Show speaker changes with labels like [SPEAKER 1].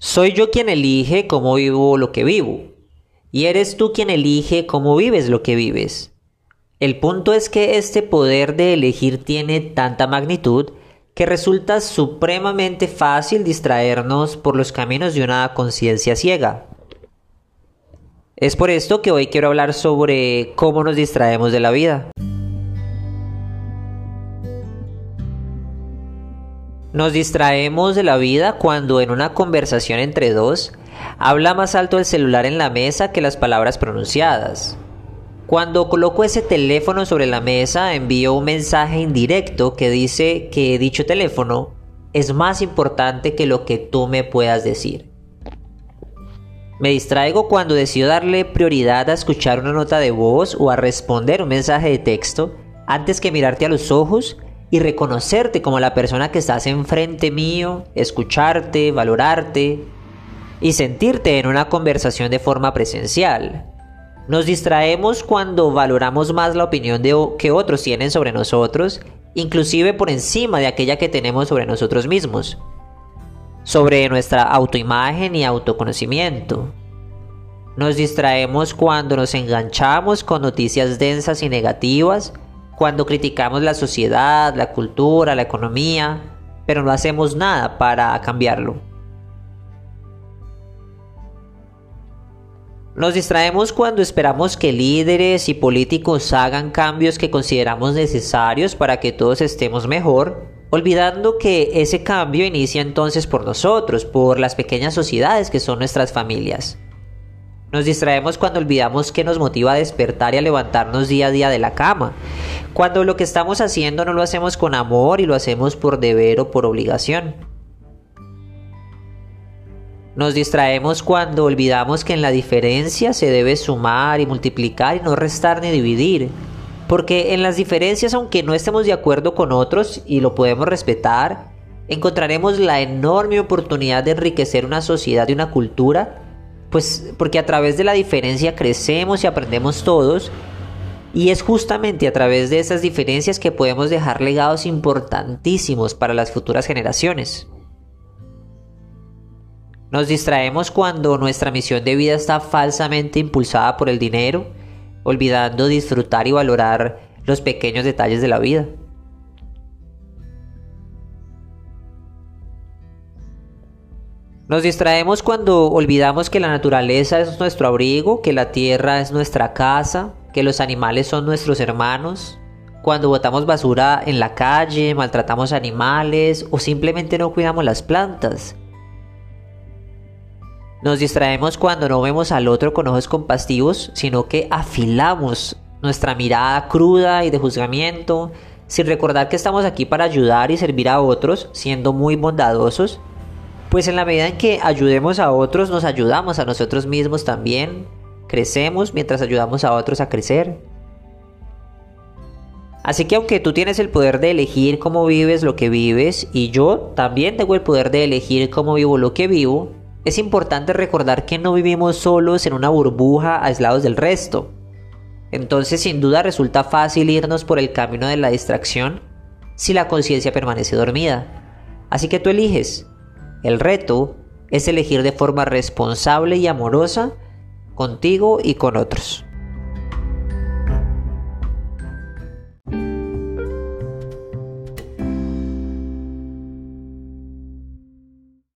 [SPEAKER 1] Soy yo quien elige cómo vivo lo que vivo, y eres tú quien elige cómo vives lo que vives. El punto es que este poder de elegir tiene tanta magnitud que resulta supremamente fácil distraernos por los caminos de una conciencia ciega. Es por esto que hoy quiero hablar sobre cómo nos distraemos de la vida. Nos distraemos de la vida cuando en una conversación entre dos habla más alto el celular en la mesa que las palabras pronunciadas. Cuando coloco ese teléfono sobre la mesa envío un mensaje indirecto que dice que dicho teléfono es más importante que lo que tú me puedas decir. Me distraigo cuando decido darle prioridad a escuchar una nota de voz o a responder un mensaje de texto antes que mirarte a los ojos y reconocerte como la persona que estás enfrente mío, escucharte, valorarte y sentirte en una conversación de forma presencial. Nos distraemos cuando valoramos más la opinión de, que otros tienen sobre nosotros, inclusive por encima de aquella que tenemos sobre nosotros mismos, sobre nuestra autoimagen y autoconocimiento. Nos distraemos cuando nos enganchamos con noticias densas y negativas cuando criticamos la sociedad, la cultura, la economía, pero no hacemos nada para cambiarlo. Nos distraemos cuando esperamos que líderes y políticos hagan cambios que consideramos necesarios para que todos estemos mejor, olvidando que ese cambio inicia entonces por nosotros, por las pequeñas sociedades que son nuestras familias. Nos distraemos cuando olvidamos que nos motiva a despertar y a levantarnos día a día de la cama. Cuando lo que estamos haciendo no lo hacemos con amor y lo hacemos por deber o por obligación. Nos distraemos cuando olvidamos que en la diferencia se debe sumar y multiplicar y no restar ni dividir. Porque en las diferencias, aunque no estemos de acuerdo con otros y lo podemos respetar, encontraremos la enorme oportunidad de enriquecer una sociedad y una cultura pues porque a través de la diferencia crecemos y aprendemos todos. Y es justamente a través de esas diferencias que podemos dejar legados importantísimos para las futuras generaciones. Nos distraemos cuando nuestra misión de vida está falsamente impulsada por el dinero, olvidando disfrutar y valorar los pequeños detalles de la vida. Nos distraemos cuando olvidamos que la naturaleza es nuestro abrigo, que la tierra es nuestra casa, que los animales son nuestros hermanos, cuando botamos basura en la calle, maltratamos animales o simplemente no cuidamos las plantas. Nos distraemos cuando no vemos al otro con ojos compasivos, sino que afilamos nuestra mirada cruda y de juzgamiento, sin recordar que estamos aquí para ayudar y servir a otros, siendo muy bondadosos pues en la medida en que ayudemos a otros, nos ayudamos a nosotros mismos también. Crecemos mientras ayudamos a otros a crecer. Así que aunque tú tienes el poder de elegir cómo vives lo que vives y yo también tengo el poder de elegir cómo vivo lo que vivo, es importante recordar que no vivimos solos en una burbuja aislados del resto. Entonces sin duda resulta fácil irnos por el camino de la distracción si la conciencia permanece dormida. Así que tú eliges el reto es elegir de forma responsable y amorosa contigo y con otros.